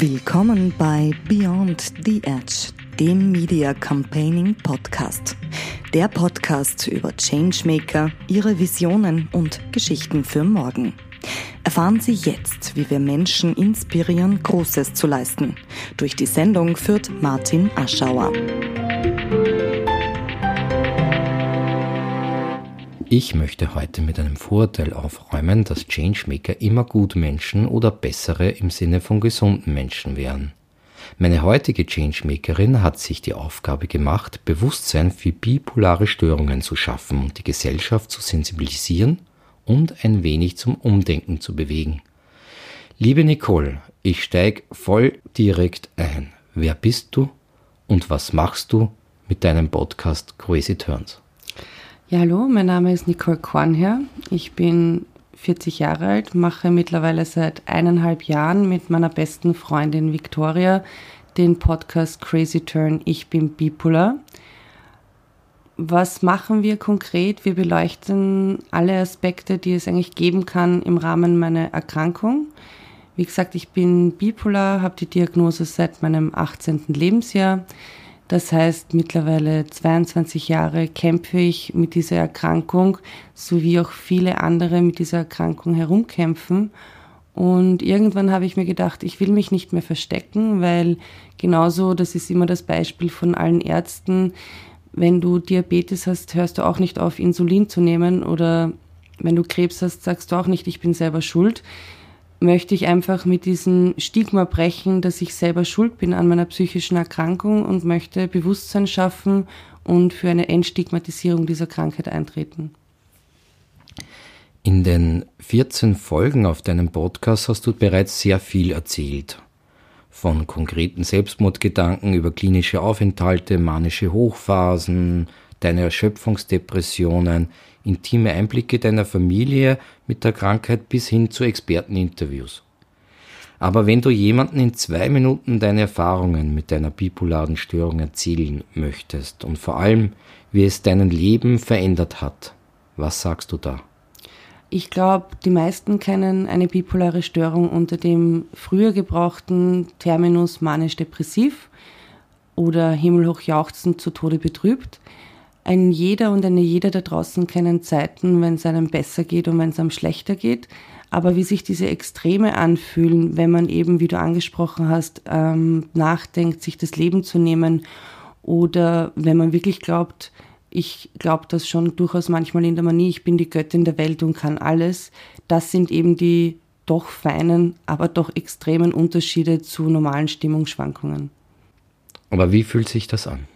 Willkommen bei Beyond the Edge, dem Media Campaigning Podcast. Der Podcast über Changemaker, ihre Visionen und Geschichten für morgen. Erfahren Sie jetzt, wie wir Menschen inspirieren, Großes zu leisten. Durch die Sendung führt Martin Aschauer. Ich möchte heute mit einem Vorurteil aufräumen, dass Changemaker immer gute Menschen oder bessere im Sinne von gesunden Menschen wären. Meine heutige Changemakerin hat sich die Aufgabe gemacht, Bewusstsein für bipolare Störungen zu schaffen und die Gesellschaft zu sensibilisieren und ein wenig zum Umdenken zu bewegen. Liebe Nicole, ich steig voll direkt ein. Wer bist du und was machst du mit deinem Podcast Crazy Turns? Ja, hallo, mein Name ist Nicole Kornherr. Ich bin 40 Jahre alt, mache mittlerweile seit eineinhalb Jahren mit meiner besten Freundin Victoria den Podcast Crazy Turn Ich bin bipolar. Was machen wir konkret? Wir beleuchten alle Aspekte, die es eigentlich geben kann im Rahmen meiner Erkrankung. Wie gesagt, ich bin bipolar, habe die Diagnose seit meinem 18. Lebensjahr. Das heißt, mittlerweile 22 Jahre kämpfe ich mit dieser Erkrankung, so wie auch viele andere mit dieser Erkrankung herumkämpfen. Und irgendwann habe ich mir gedacht, ich will mich nicht mehr verstecken, weil genauso, das ist immer das Beispiel von allen Ärzten, wenn du Diabetes hast, hörst du auch nicht auf, Insulin zu nehmen oder wenn du Krebs hast, sagst du auch nicht, ich bin selber schuld möchte ich einfach mit diesem Stigma brechen, dass ich selber schuld bin an meiner psychischen Erkrankung und möchte Bewusstsein schaffen und für eine Entstigmatisierung dieser Krankheit eintreten. In den 14 Folgen auf deinem Podcast hast du bereits sehr viel erzählt. Von konkreten Selbstmordgedanken über klinische Aufenthalte, manische Hochphasen, deine Erschöpfungsdepressionen, intime Einblicke deiner Familie mit der Krankheit bis hin zu Experteninterviews. Aber wenn du jemanden in zwei Minuten deine Erfahrungen mit deiner bipolaren Störung erzählen möchtest und vor allem, wie es dein Leben verändert hat, was sagst du da? Ich glaube, die meisten kennen eine bipolare Störung unter dem früher gebrauchten Terminus manisch-depressiv oder himmelhochjauchzend zu Tode betrübt ein jeder und eine jeder da draußen kennen Zeiten, wenn es einem besser geht und wenn es einem schlechter geht. Aber wie sich diese Extreme anfühlen, wenn man eben, wie du angesprochen hast, ähm, nachdenkt, sich das Leben zu nehmen oder wenn man wirklich glaubt, ich glaube das schon durchaus manchmal in der Manie, ich bin die Göttin der Welt und kann alles, das sind eben die doch feinen, aber doch extremen Unterschiede zu normalen Stimmungsschwankungen. Aber wie fühlt sich das an?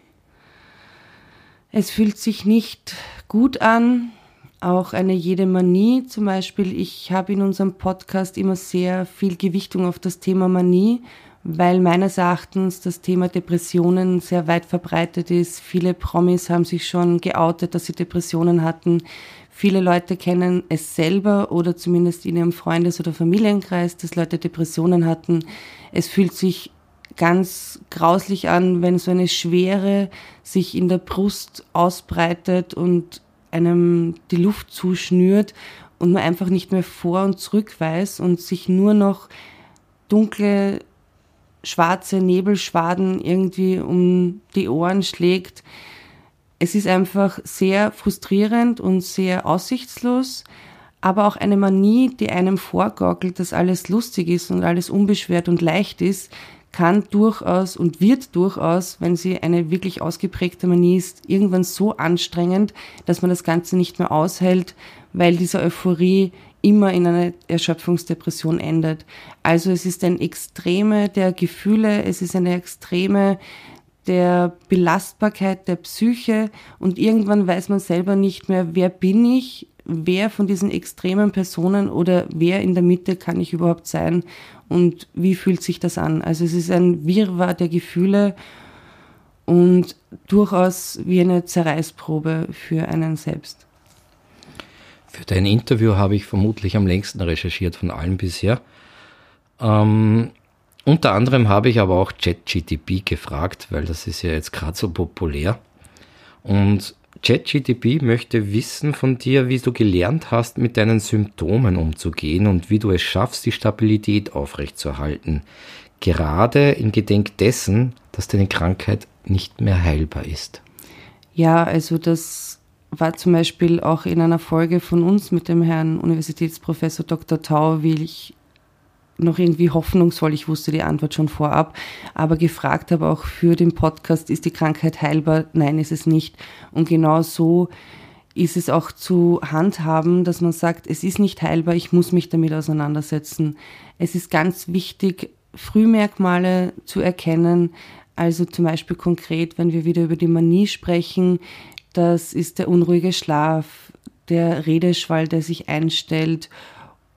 Es fühlt sich nicht gut an. Auch eine jede Manie zum Beispiel. Ich habe in unserem Podcast immer sehr viel Gewichtung auf das Thema Manie, weil meines Erachtens das Thema Depressionen sehr weit verbreitet ist. Viele Promis haben sich schon geoutet, dass sie Depressionen hatten. Viele Leute kennen es selber oder zumindest in ihrem Freundes- oder Familienkreis, dass Leute Depressionen hatten. Es fühlt sich ganz grauslich an, wenn so eine Schwere sich in der Brust ausbreitet und einem die Luft zuschnürt und man einfach nicht mehr vor und zurück weiß und sich nur noch dunkle, schwarze Nebelschwaden irgendwie um die Ohren schlägt. Es ist einfach sehr frustrierend und sehr aussichtslos, aber auch eine Manie, die einem vorgaukelt, dass alles lustig ist und alles unbeschwert und leicht ist, kann durchaus und wird durchaus, wenn sie eine wirklich ausgeprägte Manie ist, irgendwann so anstrengend, dass man das Ganze nicht mehr aushält, weil diese Euphorie immer in eine Erschöpfungsdepression endet. Also es ist ein Extreme der Gefühle, es ist eine Extreme der Belastbarkeit der Psyche und irgendwann weiß man selber nicht mehr, wer bin ich, wer von diesen extremen Personen oder wer in der Mitte kann ich überhaupt sein und wie fühlt sich das an. Also es ist ein Wirrwarr der Gefühle und durchaus wie eine Zerreißprobe für einen selbst. Für dein Interview habe ich vermutlich am längsten recherchiert von allen bisher. Ähm, unter anderem habe ich aber auch ChatGTP gefragt, weil das ist ja jetzt gerade so populär. Und ChatGTP möchte wissen von dir, wie du gelernt hast, mit deinen Symptomen umzugehen und wie du es schaffst, die Stabilität aufrechtzuerhalten. gerade in Gedenk dessen, dass deine Krankheit nicht mehr heilbar ist. Ja, also das war zum Beispiel auch in einer Folge von uns mit dem Herrn Universitätsprofessor Dr. Tau, wie ich noch irgendwie hoffnungsvoll, ich wusste die Antwort schon vorab, aber gefragt habe auch für den Podcast, ist die Krankheit heilbar? Nein, ist es nicht. Und genau so ist es auch zu handhaben, dass man sagt, es ist nicht heilbar, ich muss mich damit auseinandersetzen. Es ist ganz wichtig, Frühmerkmale zu erkennen. Also zum Beispiel konkret, wenn wir wieder über die Manie sprechen, das ist der unruhige Schlaf, der Redeschwall, der sich einstellt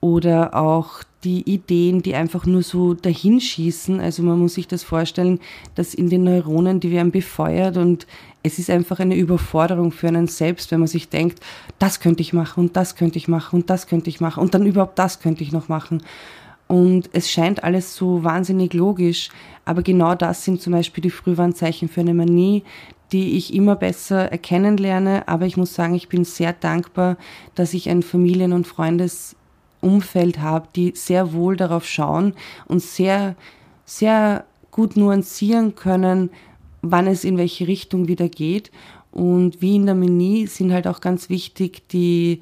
oder auch die Ideen, die einfach nur so dahinschießen. Also man muss sich das vorstellen, dass in den Neuronen, die werden befeuert und es ist einfach eine Überforderung für einen selbst, wenn man sich denkt, das könnte ich machen und das könnte ich machen und das könnte ich machen und dann überhaupt das könnte ich noch machen. Und es scheint alles so wahnsinnig logisch, aber genau das sind zum Beispiel die Frühwarnzeichen für eine Manie, die ich immer besser erkennen lerne. Aber ich muss sagen, ich bin sehr dankbar, dass ich ein Familien- und Freundesumfeld habe, die sehr wohl darauf schauen und sehr, sehr gut nuancieren können, wann es in welche Richtung wieder geht. Und wie in der Manie sind halt auch ganz wichtig die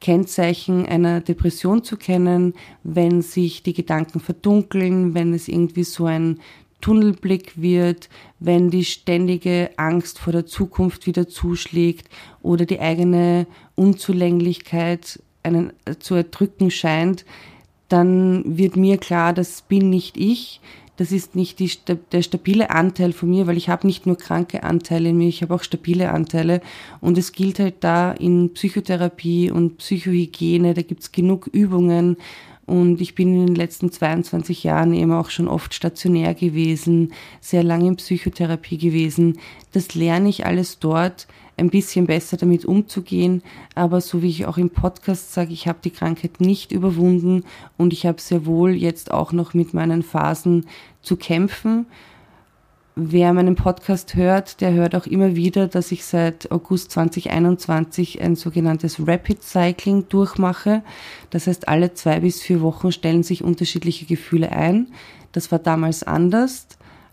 Kennzeichen einer Depression zu kennen, wenn sich die Gedanken verdunkeln, wenn es irgendwie so ein Tunnelblick wird, wenn die ständige Angst vor der Zukunft wieder zuschlägt oder die eigene Unzulänglichkeit einen zu erdrücken scheint, dann wird mir klar, das bin nicht ich, das ist nicht die, der stabile Anteil von mir, weil ich habe nicht nur kranke Anteile in mir, ich habe auch stabile Anteile. Und es gilt halt da in Psychotherapie und Psychohygiene, da gibt's genug Übungen. Und ich bin in den letzten 22 Jahren eben auch schon oft stationär gewesen, sehr lange in Psychotherapie gewesen. Das lerne ich alles dort ein bisschen besser damit umzugehen. Aber so wie ich auch im Podcast sage, ich habe die Krankheit nicht überwunden und ich habe sehr wohl jetzt auch noch mit meinen Phasen zu kämpfen. Wer meinen Podcast hört, der hört auch immer wieder, dass ich seit August 2021 ein sogenanntes Rapid Cycling durchmache. Das heißt, alle zwei bis vier Wochen stellen sich unterschiedliche Gefühle ein. Das war damals anders.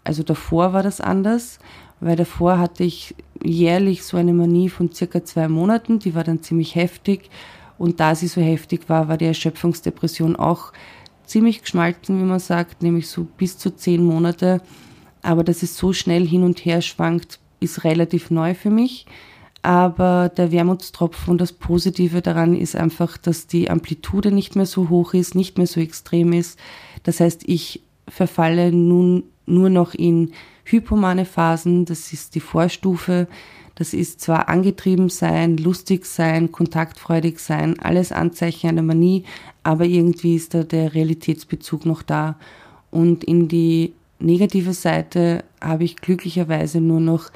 Also davor war das anders weil davor hatte ich jährlich so eine Manie von circa zwei Monaten, die war dann ziemlich heftig und da sie so heftig war, war die Erschöpfungsdepression auch ziemlich geschmalzen, wie man sagt, nämlich so bis zu zehn Monate. Aber dass es so schnell hin und her schwankt, ist relativ neu für mich. Aber der Wermutstropfen und das Positive daran ist einfach, dass die Amplitude nicht mehr so hoch ist, nicht mehr so extrem ist. Das heißt, ich verfalle nun nur noch in hypomane Phasen, das ist die Vorstufe. Das ist zwar angetrieben sein, lustig sein, kontaktfreudig sein, alles Anzeichen einer Manie, aber irgendwie ist da der Realitätsbezug noch da. Und in die negative Seite habe ich glücklicherweise nur noch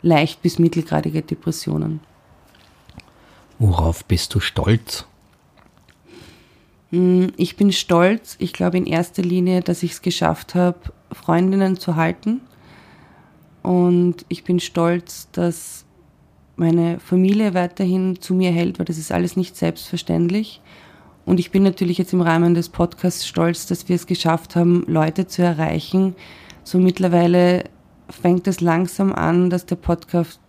leicht bis mittelgradige Depressionen. Worauf bist du stolz? Hm, ich bin stolz, ich glaube in erster Linie, dass ich es geschafft habe, Freundinnen zu halten, und ich bin stolz, dass meine Familie weiterhin zu mir hält, weil das ist alles nicht selbstverständlich. Und ich bin natürlich jetzt im Rahmen des Podcasts stolz, dass wir es geschafft haben, Leute zu erreichen. So mittlerweile fängt es langsam an, dass der Podcast,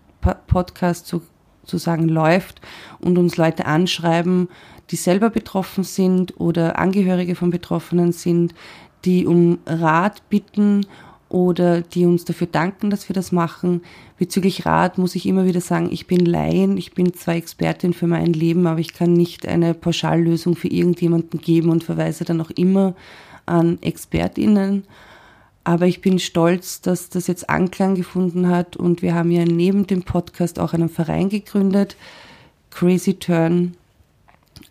Podcast sozusagen läuft und uns Leute anschreiben, die selber betroffen sind oder Angehörige von Betroffenen sind, die um Rat bitten oder die uns dafür danken, dass wir das machen. Bezüglich Rat muss ich immer wieder sagen, ich bin Laien, ich bin zwar Expertin für mein Leben, aber ich kann nicht eine Pauschallösung für irgendjemanden geben und verweise dann auch immer an ExpertInnen. Aber ich bin stolz, dass das jetzt Anklang gefunden hat und wir haben ja neben dem Podcast auch einen Verein gegründet, Crazy Turn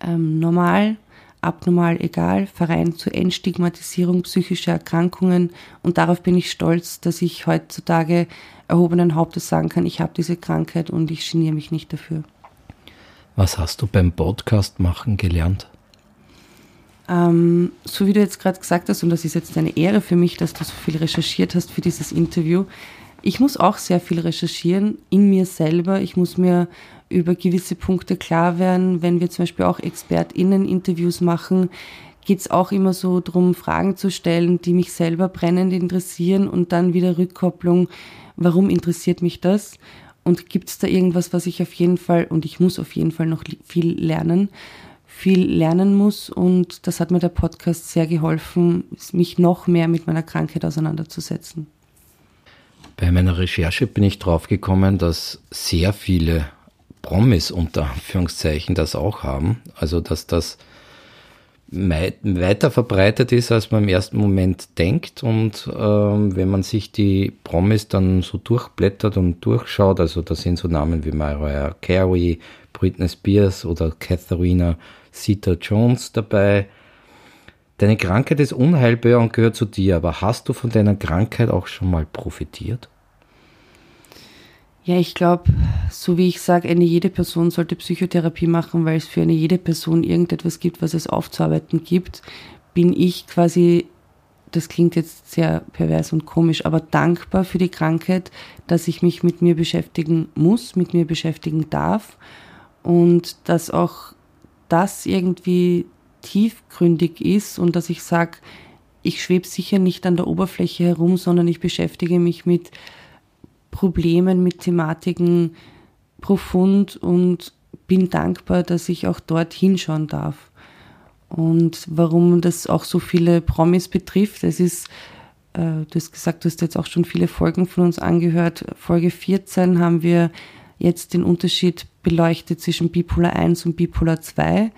ähm, Normal abnormal egal, Verein zur Entstigmatisierung psychischer Erkrankungen und darauf bin ich stolz, dass ich heutzutage erhobenen Hauptes sagen kann, ich habe diese Krankheit und ich geniere mich nicht dafür. Was hast du beim Podcast machen gelernt? Ähm, so wie du jetzt gerade gesagt hast, und das ist jetzt eine Ehre für mich, dass du so viel recherchiert hast für dieses Interview, ich muss auch sehr viel recherchieren in mir selber. Ich muss mir über gewisse Punkte klar werden, wenn wir zum Beispiel auch ExpertInnen-Interviews machen, geht es auch immer so darum, Fragen zu stellen, die mich selber brennend interessieren und dann wieder Rückkopplung, warum interessiert mich das? Und gibt es da irgendwas, was ich auf jeden Fall, und ich muss auf jeden Fall noch viel lernen, viel lernen muss. Und das hat mir der Podcast sehr geholfen, mich noch mehr mit meiner Krankheit auseinanderzusetzen. Bei meiner Recherche bin ich drauf gekommen, dass sehr viele Promis unter Anführungszeichen das auch haben. Also dass das weiter verbreitet ist, als man im ersten Moment denkt. Und ähm, wenn man sich die Promis dann so durchblättert und durchschaut, also da sind so Namen wie Mariah Carey, Britney Spears oder Katharina Zeta Jones dabei. Deine Krankheit ist unheilbar und gehört zu dir, aber hast du von deiner Krankheit auch schon mal profitiert? Ja, ich glaube, so wie ich sage, eine jede Person sollte Psychotherapie machen, weil es für eine jede Person irgendetwas gibt, was es aufzuarbeiten gibt, bin ich quasi, das klingt jetzt sehr pervers und komisch, aber dankbar für die Krankheit, dass ich mich mit mir beschäftigen muss, mit mir beschäftigen darf und dass auch das irgendwie tiefgründig ist und dass ich sage, ich schwebe sicher nicht an der Oberfläche herum, sondern ich beschäftige mich mit Problemen, mit Thematiken profund und bin dankbar, dass ich auch dort hinschauen darf. Und warum das auch so viele Promis betrifft, es ist, äh, du hast gesagt, du hast jetzt auch schon viele Folgen von uns angehört. Folge 14 haben wir jetzt den Unterschied beleuchtet zwischen Bipolar 1 und Bipolar 2.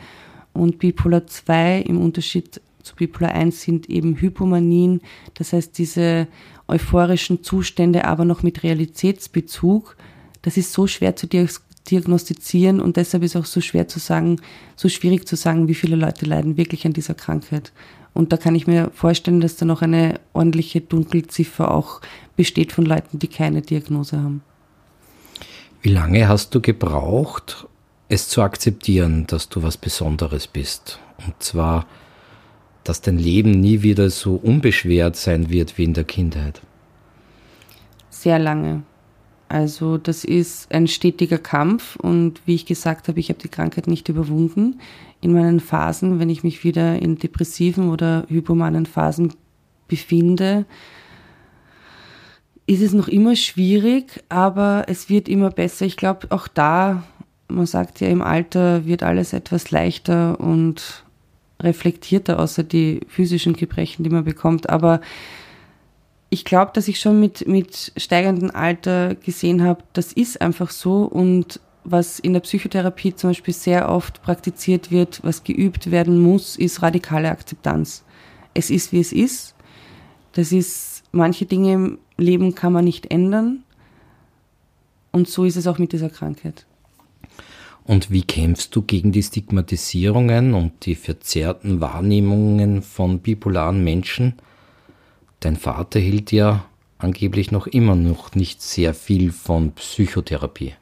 Und Bipolar 2 im Unterschied zu Bipolar 1 sind eben Hypomanien, das heißt diese euphorischen Zustände, aber noch mit Realitätsbezug. Das ist so schwer zu diagnostizieren und deshalb ist auch so schwer zu sagen, so schwierig zu sagen, wie viele Leute leiden wirklich an dieser Krankheit. Und da kann ich mir vorstellen, dass da noch eine ordentliche Dunkelziffer auch besteht von Leuten, die keine Diagnose haben. Wie lange hast du gebraucht, es zu akzeptieren, dass du was Besonderes bist? Und zwar dass dein Leben nie wieder so unbeschwert sein wird wie in der Kindheit? Sehr lange. Also das ist ein stetiger Kampf und wie ich gesagt habe, ich habe die Krankheit nicht überwunden. In meinen Phasen, wenn ich mich wieder in depressiven oder hypomanen Phasen befinde, ist es noch immer schwierig, aber es wird immer besser. Ich glaube, auch da, man sagt ja, im Alter wird alles etwas leichter und reflektierter, außer die physischen Gebrechen, die man bekommt. Aber ich glaube, dass ich schon mit, mit steigendem Alter gesehen habe, das ist einfach so und was in der Psychotherapie zum Beispiel sehr oft praktiziert wird, was geübt werden muss, ist radikale Akzeptanz. Es ist, wie es ist. Das ist, manche Dinge im Leben kann man nicht ändern. Und so ist es auch mit dieser Krankheit. Und wie kämpfst du gegen die Stigmatisierungen und die verzerrten Wahrnehmungen von bipolaren Menschen? Dein Vater hielt ja angeblich noch immer noch nicht sehr viel von Psychotherapie.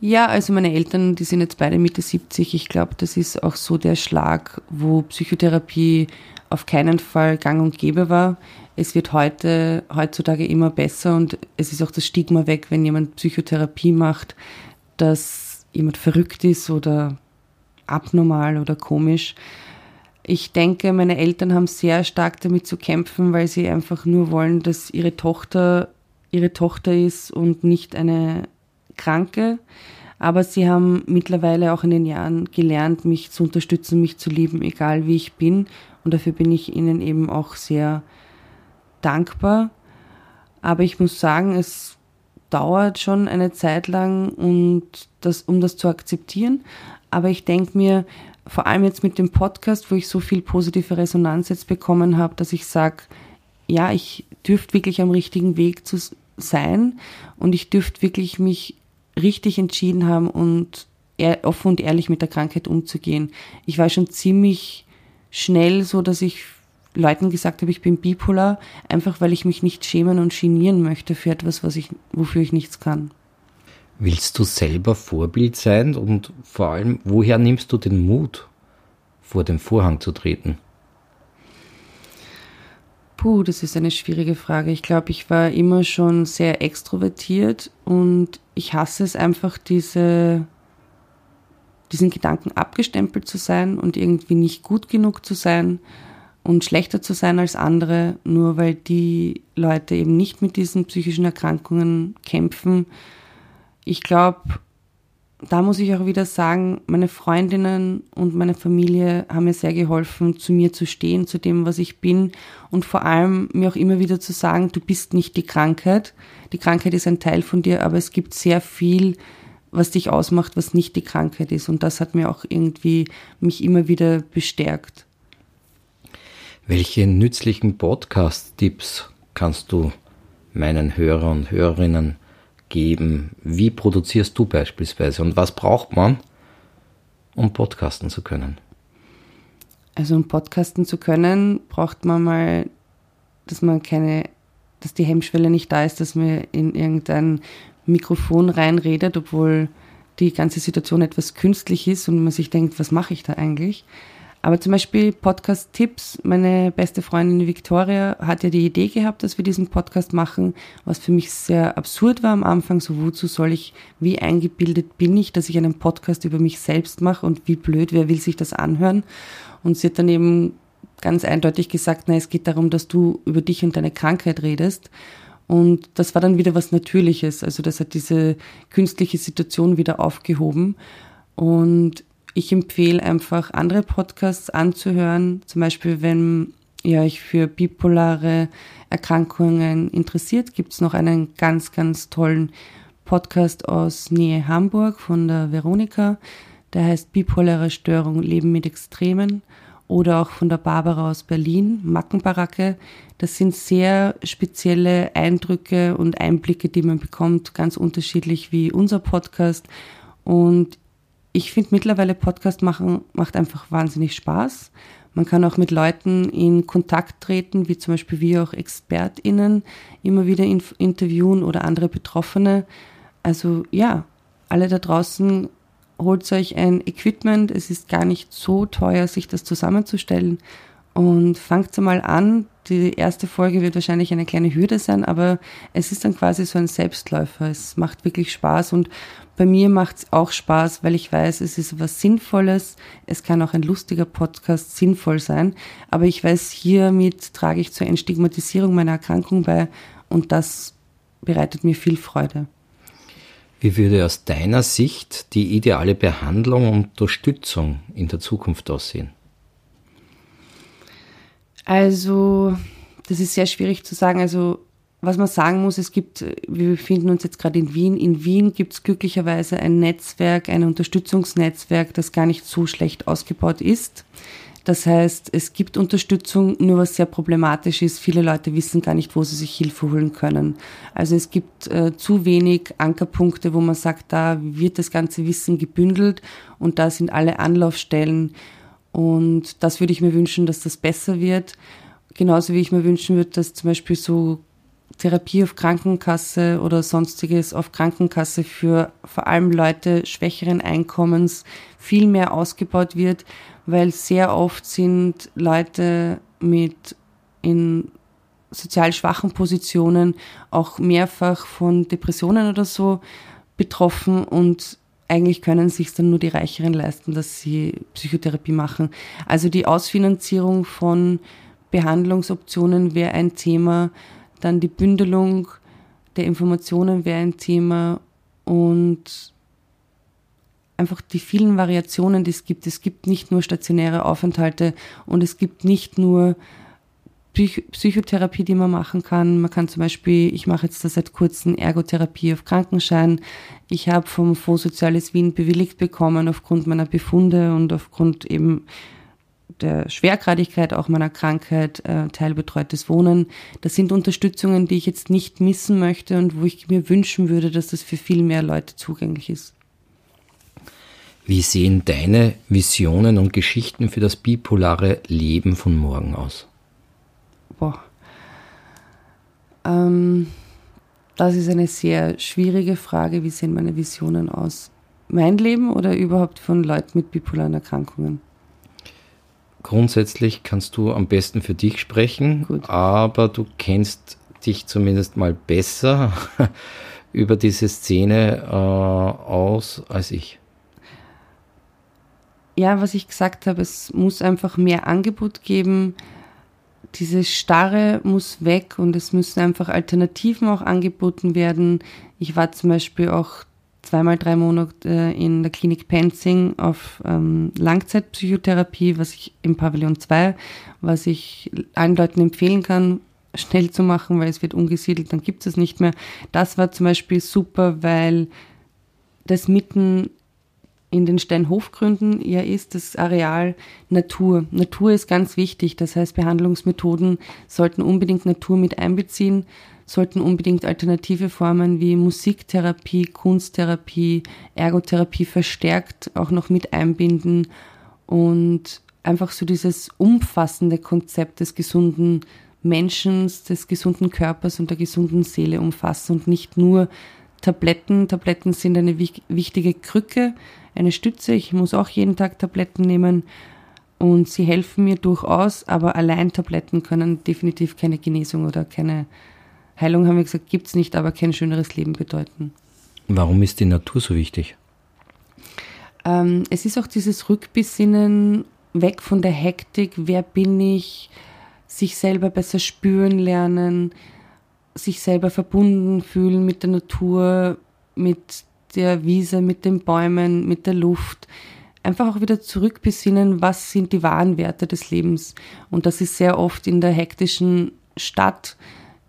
Ja, also meine Eltern, die sind jetzt beide Mitte 70. Ich glaube, das ist auch so der Schlag, wo Psychotherapie auf keinen Fall gang und gäbe war. Es wird heute, heutzutage immer besser und es ist auch das Stigma weg, wenn jemand Psychotherapie macht, dass jemand verrückt ist oder abnormal oder komisch. Ich denke, meine Eltern haben sehr stark damit zu kämpfen, weil sie einfach nur wollen, dass ihre Tochter ihre Tochter ist und nicht eine Kranke. Aber sie haben mittlerweile auch in den Jahren gelernt, mich zu unterstützen, mich zu lieben, egal wie ich bin. Und dafür bin ich ihnen eben auch sehr dankbar. Aber ich muss sagen, es dauert schon eine Zeit lang, und das, um das zu akzeptieren. Aber ich denke mir, vor allem jetzt mit dem Podcast, wo ich so viel positive Resonanz jetzt bekommen habe, dass ich sage, ja, ich dürfte wirklich am richtigen Weg zu sein und ich dürfte wirklich mich richtig entschieden haben und offen und ehrlich mit der Krankheit umzugehen. Ich war schon ziemlich schnell so, dass ich Leuten gesagt habe, ich bin bipolar, einfach weil ich mich nicht schämen und genieren möchte für etwas, was ich, wofür ich nichts kann. Willst du selber Vorbild sein und vor allem, woher nimmst du den Mut, vor den Vorhang zu treten? Puh, das ist eine schwierige Frage. Ich glaube, ich war immer schon sehr extrovertiert und ich hasse es einfach, diese diesen Gedanken abgestempelt zu sein und irgendwie nicht gut genug zu sein und schlechter zu sein als andere, nur weil die Leute eben nicht mit diesen psychischen Erkrankungen kämpfen. Ich glaube, da muss ich auch wieder sagen, meine Freundinnen und meine Familie haben mir sehr geholfen, zu mir zu stehen, zu dem, was ich bin und vor allem mir auch immer wieder zu sagen, du bist nicht die Krankheit. Die Krankheit ist ein Teil von dir, aber es gibt sehr viel, was dich ausmacht, was nicht die Krankheit ist und das hat mir auch irgendwie mich immer wieder bestärkt. Welche nützlichen Podcast-Tipps kannst du meinen Hörern und Hörerinnen geben? Wie produzierst du beispielsweise und was braucht man, um podcasten zu können? Also um podcasten zu können, braucht man mal, dass man keine, dass die Hemmschwelle nicht da ist, dass man in irgendein Mikrofon reinredet, obwohl die ganze Situation etwas künstlich ist und man sich denkt, was mache ich da eigentlich? Aber zum Beispiel Podcast-Tipps. Meine beste Freundin Victoria hat ja die Idee gehabt, dass wir diesen Podcast machen, was für mich sehr absurd war am Anfang. So, wozu soll ich, wie eingebildet bin ich, dass ich einen Podcast über mich selbst mache und wie blöd, wer will sich das anhören? Und sie hat dann eben ganz eindeutig gesagt, na, es geht darum, dass du über dich und deine Krankheit redest. Und das war dann wieder was Natürliches. Also das hat diese künstliche Situation wieder aufgehoben. Und ich empfehle einfach andere Podcasts anzuhören, zum Beispiel wenn ihr euch für bipolare Erkrankungen interessiert, gibt es noch einen ganz, ganz tollen Podcast aus Nähe Hamburg von der Veronika. Der heißt Bipolare Störung Leben mit Extremen oder auch von der Barbara aus Berlin, Mackenbaracke. Das sind sehr spezielle Eindrücke und Einblicke, die man bekommt, ganz unterschiedlich wie unser Podcast. Und ich finde mittlerweile Podcast machen macht einfach wahnsinnig Spaß. Man kann auch mit Leuten in Kontakt treten, wie zum Beispiel wir auch ExpertInnen immer wieder interviewen oder andere Betroffene. Also ja, alle da draußen holt euch ein Equipment. Es ist gar nicht so teuer, sich das zusammenzustellen. Und fangt mal an. Die erste Folge wird wahrscheinlich eine kleine Hürde sein, aber es ist dann quasi so ein Selbstläufer. Es macht wirklich Spaß und bei mir macht es auch Spaß, weil ich weiß, es ist was Sinnvolles. Es kann auch ein lustiger Podcast sinnvoll sein. Aber ich weiß, hiermit trage ich zur Entstigmatisierung meiner Erkrankung bei und das bereitet mir viel Freude. Wie würde aus deiner Sicht die ideale Behandlung und Unterstützung in der Zukunft aussehen? Also, das ist sehr schwierig zu sagen. Also, was man sagen muss, es gibt, wir befinden uns jetzt gerade in Wien. In Wien gibt es glücklicherweise ein Netzwerk, ein Unterstützungsnetzwerk, das gar nicht so schlecht ausgebaut ist. Das heißt, es gibt Unterstützung, nur was sehr problematisch ist, viele Leute wissen gar nicht, wo sie sich Hilfe holen können. Also es gibt äh, zu wenig Ankerpunkte, wo man sagt, da wird das ganze Wissen gebündelt und da sind alle Anlaufstellen. Und das würde ich mir wünschen, dass das besser wird. Genauso wie ich mir wünschen würde, dass zum Beispiel so Therapie auf Krankenkasse oder sonstiges auf Krankenkasse für vor allem Leute schwächeren Einkommens viel mehr ausgebaut wird, weil sehr oft sind Leute mit in sozial schwachen Positionen auch mehrfach von Depressionen oder so betroffen und eigentlich können sich dann nur die Reicheren leisten, dass sie Psychotherapie machen. Also die Ausfinanzierung von Behandlungsoptionen wäre ein Thema, dann die Bündelung der Informationen wäre ein Thema und einfach die vielen Variationen, die es gibt. Es gibt nicht nur stationäre Aufenthalte und es gibt nicht nur Psych Psychotherapie, die man machen kann. Man kann zum Beispiel, ich mache jetzt da seit kurzem Ergotherapie auf Krankenschein. Ich habe vom Fonds Soziales Wien bewilligt bekommen aufgrund meiner Befunde und aufgrund eben der Schwergradigkeit auch meiner Krankheit, äh, teilbetreutes Wohnen. Das sind Unterstützungen, die ich jetzt nicht missen möchte und wo ich mir wünschen würde, dass das für viel mehr Leute zugänglich ist. Wie sehen deine Visionen und Geschichten für das bipolare Leben von morgen aus? Boah. Ähm, das ist eine sehr schwierige Frage. Wie sehen meine Visionen aus? Mein Leben oder überhaupt von Leuten mit bipolaren Erkrankungen? grundsätzlich kannst du am besten für dich sprechen, Gut. aber du kennst dich zumindest mal besser über diese Szene äh, aus als ich. ja, was ich gesagt habe, es muss einfach mehr Angebot geben. Dieses Starre muss weg und es müssen einfach Alternativen auch angeboten werden. Ich war zum Beispiel auch zweimal drei Monate äh, in der Klinik Penzing auf ähm, Langzeitpsychotherapie, was ich im Pavillon 2, was ich allen Leuten empfehlen kann, schnell zu machen, weil es wird umgesiedelt, dann gibt es nicht mehr. Das war zum Beispiel super, weil das mitten in den Steinhofgründen ja ist, das Areal Natur. Natur ist ganz wichtig, das heißt Behandlungsmethoden sollten unbedingt Natur mit einbeziehen, sollten unbedingt alternative Formen wie Musiktherapie, Kunsttherapie, Ergotherapie verstärkt auch noch mit einbinden und einfach so dieses umfassende Konzept des gesunden Menschen, des gesunden Körpers und der gesunden Seele umfassen und nicht nur Tabletten. Tabletten sind eine wichtige Krücke, eine Stütze. Ich muss auch jeden Tag Tabletten nehmen und sie helfen mir durchaus, aber allein Tabletten können definitiv keine Genesung oder keine Heilung, haben wir gesagt, gibt es nicht, aber kein schöneres Leben bedeuten. Warum ist die Natur so wichtig? Ähm, es ist auch dieses Rückbesinnen weg von der Hektik, wer bin ich, sich selber besser spüren lernen, sich selber verbunden fühlen mit der Natur, mit der Wiese, mit den Bäumen, mit der Luft. Einfach auch wieder zurückbesinnen, was sind die wahren Werte des Lebens. Und das ist sehr oft in der hektischen Stadt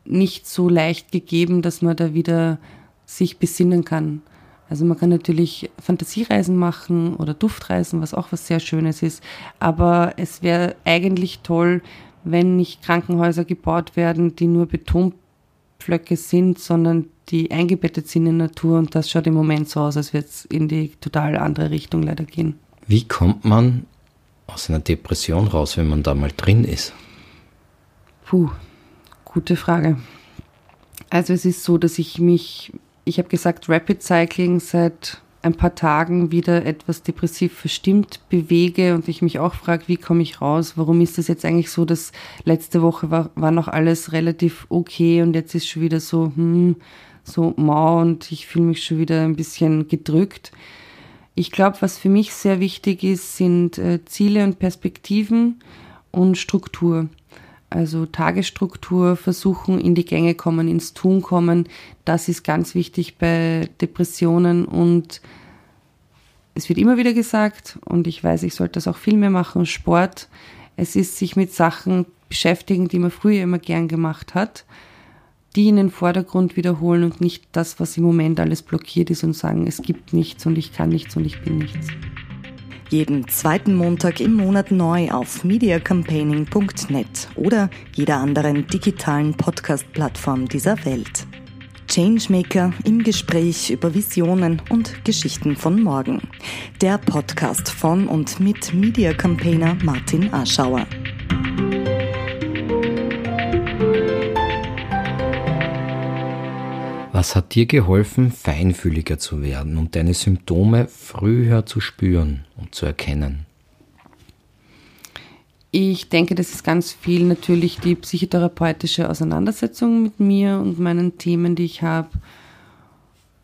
nicht so leicht gegeben, dass man da wieder sich besinnen kann. Also man kann natürlich Fantasiereisen machen oder Duftreisen, was auch was sehr Schönes ist. Aber es wäre eigentlich toll, wenn nicht Krankenhäuser gebaut werden, die nur Betonpflöcke sind, sondern die eingebettet sind in Natur. Und das schaut im Moment so aus, als würde es in die total andere Richtung leider gehen. Wie kommt man aus einer Depression raus, wenn man da mal drin ist? Puh, gute Frage. Also es ist so, dass ich mich, ich habe gesagt, Rapid Cycling seit ein paar Tagen wieder etwas depressiv verstimmt bewege und ich mich auch frage, wie komme ich raus? Warum ist das jetzt eigentlich so, dass letzte Woche war, war noch alles relativ okay und jetzt ist schon wieder so, hm, so mau und ich fühle mich schon wieder ein bisschen gedrückt. Ich glaube, was für mich sehr wichtig ist, sind äh, Ziele und Perspektiven und Struktur. Also Tagesstruktur, versuchen in die Gänge kommen, ins Tun kommen. Das ist ganz wichtig bei Depressionen und es wird immer wieder gesagt und ich weiß, ich sollte das auch viel mehr machen, Sport. Es ist sich mit Sachen beschäftigen, die man früher immer gern gemacht hat, die in den Vordergrund wiederholen und nicht das, was im Moment alles blockiert ist und sagen, es gibt nichts und ich kann nichts und ich bin nichts. Jeden zweiten Montag im Monat neu auf mediacampaigning.net oder jeder anderen digitalen Podcast-Plattform dieser Welt. Changemaker im Gespräch über Visionen und Geschichten von morgen. Der Podcast von und mit Media Campaigner Martin Aschauer. Was hat dir geholfen, feinfühliger zu werden und deine Symptome früher zu spüren und zu erkennen? Ich denke, das ist ganz viel natürlich die psychotherapeutische Auseinandersetzung mit mir und meinen Themen, die ich habe.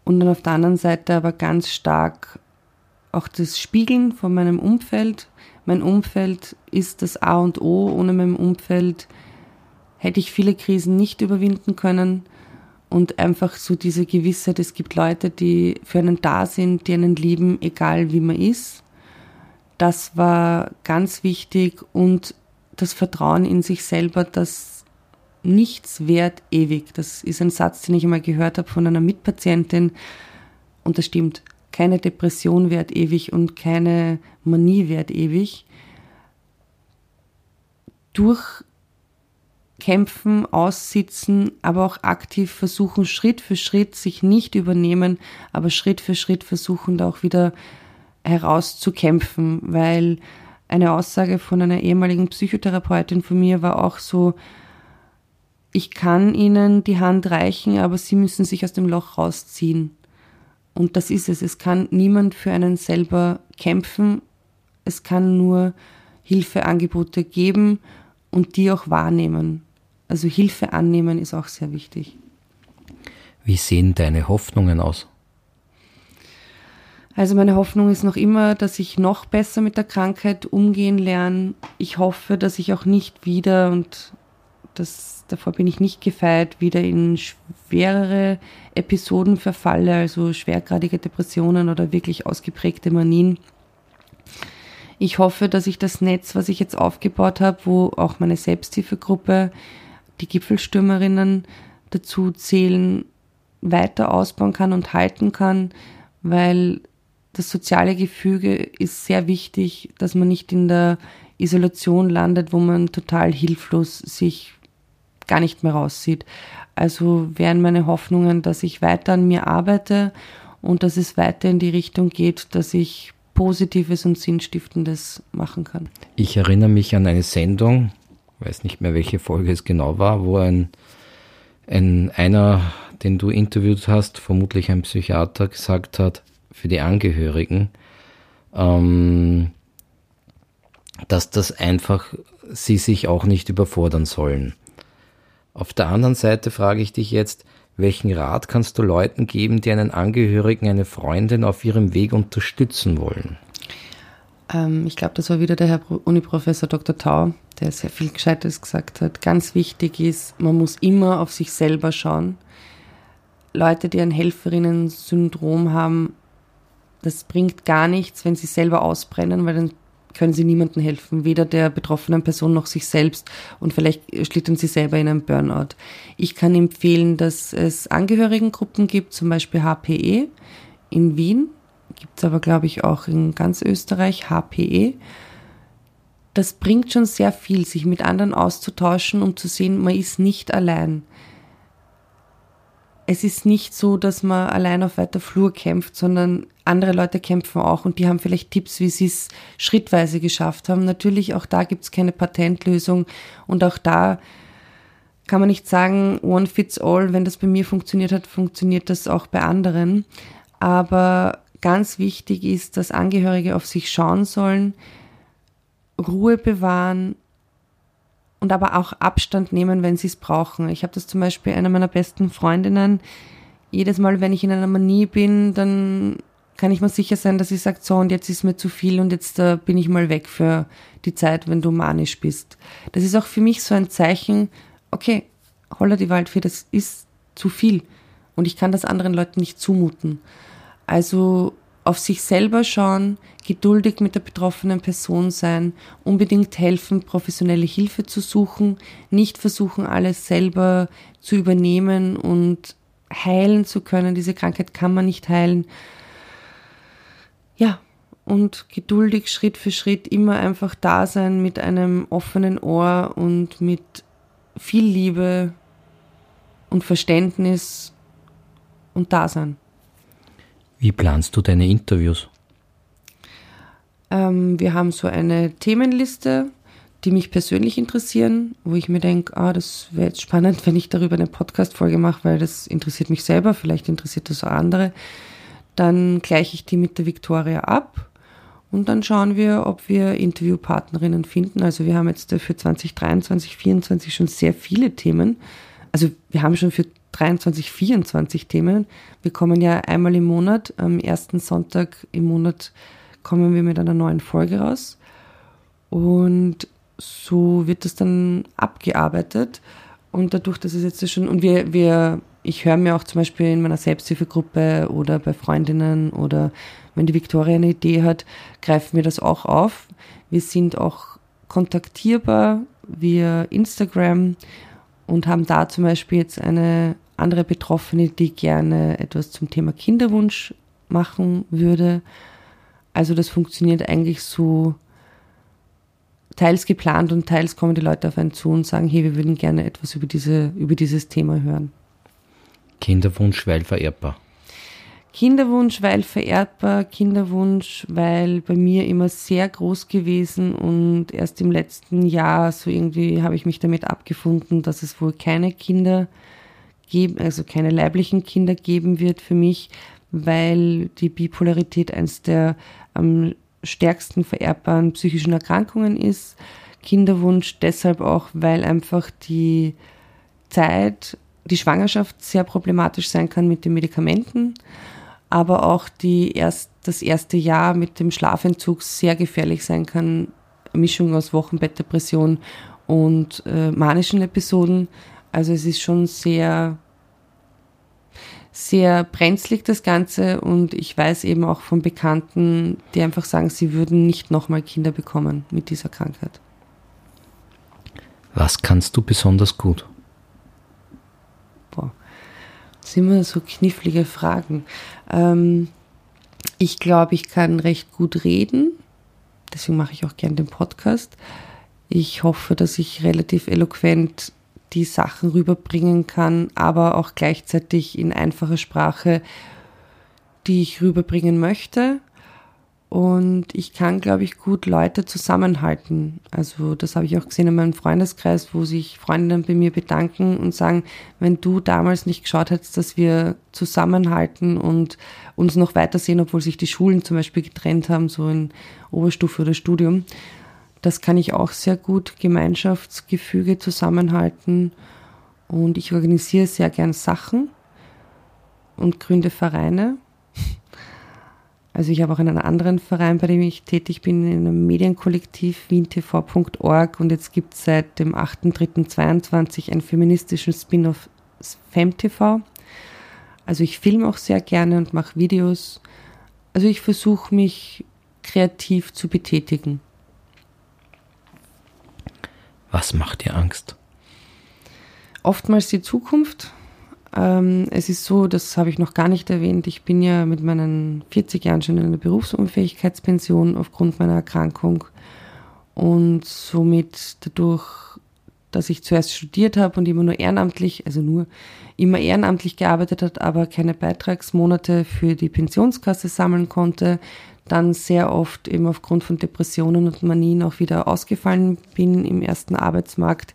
Und dann auf der anderen Seite aber ganz stark auch das Spiegeln von meinem Umfeld. Mein Umfeld ist das A und O. Ohne mein Umfeld hätte ich viele Krisen nicht überwinden können und einfach so diese Gewissheit, es gibt Leute, die für einen da sind, die einen lieben, egal wie man ist. Das war ganz wichtig und das Vertrauen in sich selber, dass nichts wert ewig. Das ist ein Satz, den ich einmal gehört habe von einer Mitpatientin und das stimmt. Keine Depression wert ewig und keine Manie wert ewig. Durch kämpfen, aussitzen, aber auch aktiv versuchen, Schritt für Schritt sich nicht übernehmen, aber Schritt für Schritt versuchen, da auch wieder herauszukämpfen, weil eine Aussage von einer ehemaligen Psychotherapeutin von mir war auch so, ich kann Ihnen die Hand reichen, aber Sie müssen sich aus dem Loch rausziehen. Und das ist es. Es kann niemand für einen selber kämpfen. Es kann nur Hilfeangebote geben und die auch wahrnehmen. Also Hilfe annehmen ist auch sehr wichtig. Wie sehen deine Hoffnungen aus? Also meine Hoffnung ist noch immer, dass ich noch besser mit der Krankheit umgehen lerne. Ich hoffe, dass ich auch nicht wieder, und das, davor bin ich nicht gefeit, wieder in schwerere Episoden verfalle, also schwergradige Depressionen oder wirklich ausgeprägte Manien. Ich hoffe, dass ich das Netz, was ich jetzt aufgebaut habe, wo auch meine Selbsthilfegruppe, die Gipfelstürmerinnen dazu zählen, weiter ausbauen kann und halten kann, weil das soziale Gefüge ist sehr wichtig, dass man nicht in der Isolation landet, wo man total hilflos sich gar nicht mehr raussieht. Also wären meine Hoffnungen, dass ich weiter an mir arbeite und dass es weiter in die Richtung geht, dass ich Positives und Sinnstiftendes machen kann. Ich erinnere mich an eine Sendung, weiß nicht mehr, welche Folge es genau war, wo ein, ein einer, den du interviewt hast, vermutlich ein Psychiater, gesagt hat, für die Angehörigen, ähm, dass das einfach sie sich auch nicht überfordern sollen. Auf der anderen Seite frage ich dich jetzt, welchen Rat kannst du Leuten geben, die einen Angehörigen, eine Freundin auf ihrem Weg unterstützen wollen? Ähm, ich glaube, das war wieder der Herr Uniprofessor Dr. Tau, der sehr viel Gescheites gesagt hat. Ganz wichtig ist, man muss immer auf sich selber schauen. Leute, die ein Helferinnen-Syndrom haben, das bringt gar nichts, wenn sie selber ausbrennen, weil dann können sie niemandem helfen, weder der betroffenen Person noch sich selbst und vielleicht schlittern sie selber in einen Burnout. Ich kann empfehlen, dass es Angehörigengruppen gibt, zum Beispiel HPE in Wien, gibt es aber glaube ich auch in ganz Österreich, HPE. Das bringt schon sehr viel, sich mit anderen auszutauschen und zu sehen, man ist nicht allein es ist nicht so, dass man allein auf weiter Flur kämpft, sondern andere Leute kämpfen auch und die haben vielleicht Tipps, wie sie es schrittweise geschafft haben. Natürlich, auch da gibt es keine Patentlösung und auch da kann man nicht sagen, one fits all, wenn das bei mir funktioniert hat, funktioniert das auch bei anderen. Aber ganz wichtig ist, dass Angehörige auf sich schauen sollen, Ruhe bewahren und aber auch Abstand nehmen, wenn sie es brauchen. Ich habe das zum Beispiel einer meiner besten Freundinnen. Jedes Mal, wenn ich in einer Manie bin, dann kann ich mir sicher sein, dass sie sagt, so und jetzt ist mir zu viel und jetzt äh, bin ich mal weg für die Zeit, wenn du manisch bist. Das ist auch für mich so ein Zeichen, okay, holla die Waldfee, das ist zu viel und ich kann das anderen Leuten nicht zumuten. Also auf sich selber schauen, geduldig mit der betroffenen Person sein, unbedingt helfen, professionelle Hilfe zu suchen, nicht versuchen, alles selber zu übernehmen und heilen zu können. Diese Krankheit kann man nicht heilen. Ja, und geduldig Schritt für Schritt immer einfach da sein mit einem offenen Ohr und mit viel Liebe und Verständnis und Dasein. Wie planst du deine Interviews? Ähm, wir haben so eine Themenliste, die mich persönlich interessieren, wo ich mir denke, ah, das wäre jetzt spannend, wenn ich darüber eine Podcast-Folge mache, weil das interessiert mich selber, vielleicht interessiert das auch andere. Dann gleiche ich die mit der Victoria ab und dann schauen wir, ob wir Interviewpartnerinnen finden. Also wir haben jetzt für 2023, 2024 schon sehr viele Themen. Also wir haben schon für 23, 24 Themen. Wir kommen ja einmal im Monat, am ersten Sonntag im Monat kommen wir mit einer neuen Folge raus. Und so wird das dann abgearbeitet. Und dadurch, dass es jetzt schon, und wir, wir, ich höre mir auch zum Beispiel in meiner Selbsthilfegruppe oder bei Freundinnen oder wenn die Viktoria eine Idee hat, greifen wir das auch auf. Wir sind auch kontaktierbar via Instagram und haben da zum Beispiel jetzt eine andere Betroffene, die gerne etwas zum Thema Kinderwunsch machen würde. Also das funktioniert eigentlich so teils geplant und teils kommen die Leute auf einen zu und sagen, hey, wir würden gerne etwas über, diese, über dieses Thema hören. Kinderwunsch, weil vererbbar. Kinderwunsch, weil vererbbar, Kinderwunsch, weil bei mir immer sehr groß gewesen und erst im letzten Jahr so irgendwie habe ich mich damit abgefunden, dass es wohl keine Kinder gibt geben, also keine leiblichen Kinder geben wird für mich, weil die Bipolarität eines der am stärksten vererbbaren psychischen Erkrankungen ist. Kinderwunsch deshalb auch, weil einfach die Zeit, die Schwangerschaft sehr problematisch sein kann mit den Medikamenten. aber auch die erst, das erste Jahr mit dem Schlafentzug sehr gefährlich sein kann. Mischung aus Wochenbettdepression und äh, manischen Episoden. Also es ist schon sehr, sehr brenzlig das Ganze und ich weiß eben auch von Bekannten, die einfach sagen, sie würden nicht nochmal Kinder bekommen mit dieser Krankheit. Was kannst du besonders gut? Boah, das sind immer so knifflige Fragen. Ähm, ich glaube, ich kann recht gut reden. Deswegen mache ich auch gern den Podcast. Ich hoffe, dass ich relativ eloquent die Sachen rüberbringen kann, aber auch gleichzeitig in einfacher Sprache, die ich rüberbringen möchte. Und ich kann, glaube ich, gut Leute zusammenhalten. Also das habe ich auch gesehen in meinem Freundeskreis, wo sich Freundinnen bei mir bedanken und sagen, wenn du damals nicht geschaut hättest, dass wir zusammenhalten und uns noch weitersehen, obwohl sich die Schulen zum Beispiel getrennt haben, so in Oberstufe oder Studium. Das kann ich auch sehr gut, Gemeinschaftsgefüge zusammenhalten. Und ich organisiere sehr gern Sachen und gründe Vereine also ich habe auch in einem anderen Verein, bei dem ich tätig bin, in einem Medienkollektiv wientv.org und jetzt gibt es seit dem 8.3.22 einen feministischen Spin-off FemTV. Also ich filme auch sehr gerne und mache Videos. Also ich versuche mich kreativ zu betätigen. Was macht dir Angst? Oftmals die Zukunft, ähm, es ist so, das habe ich noch gar nicht erwähnt, ich bin ja mit meinen 40 Jahren schon in einer Berufsunfähigkeitspension aufgrund meiner Erkrankung und somit dadurch, dass ich zuerst studiert habe und immer nur ehrenamtlich, also nur immer ehrenamtlich gearbeitet hat, aber keine Beitragsmonate für die Pensionskasse sammeln konnte, dann sehr oft eben aufgrund von Depressionen und Manien auch wieder ausgefallen bin im ersten Arbeitsmarkt,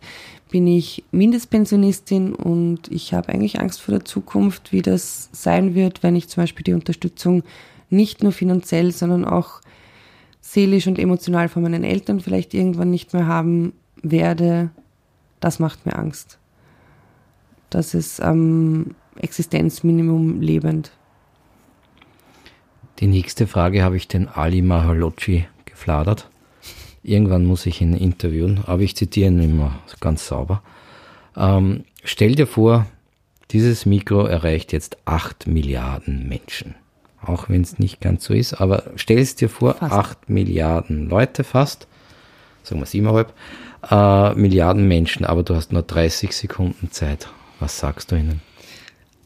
bin ich Mindestpensionistin und ich habe eigentlich Angst vor der Zukunft, wie das sein wird, wenn ich zum Beispiel die Unterstützung nicht nur finanziell, sondern auch seelisch und emotional von meinen Eltern vielleicht irgendwann nicht mehr haben werde. Das macht mir Angst. Das ist am Existenzminimum lebend. Die nächste Frage habe ich den Ali Mahalocci gefladert. Irgendwann muss ich ihn interviewen, aber ich zitiere ihn immer ganz sauber. Ähm, stell dir vor, dieses Mikro erreicht jetzt 8 Milliarden Menschen. Auch wenn es nicht ganz so ist, aber stell es dir vor, fast. 8 Milliarden Leute fast, sagen wir 7,5 äh, Milliarden Menschen, aber du hast nur 30 Sekunden Zeit. Was sagst du ihnen?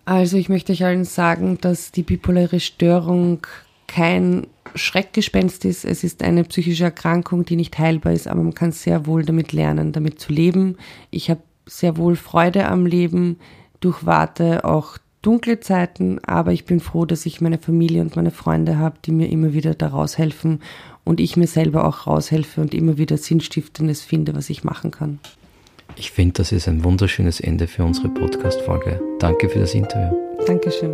Also ich möchte euch allen sagen, dass die bipolare Störung kein Schreckgespenst ist. Es ist eine psychische Erkrankung, die nicht heilbar ist, aber man kann sehr wohl damit lernen, damit zu leben. Ich habe sehr wohl Freude am Leben, durchwarte auch dunkle Zeiten, aber ich bin froh, dass ich meine Familie und meine Freunde habe, die mir immer wieder daraus helfen und ich mir selber auch raushelfe und immer wieder Sinnstiftendes finde, was ich machen kann. Ich finde, das ist ein wunderschönes Ende für unsere Podcast-Folge. Danke für das Interview. Dankeschön.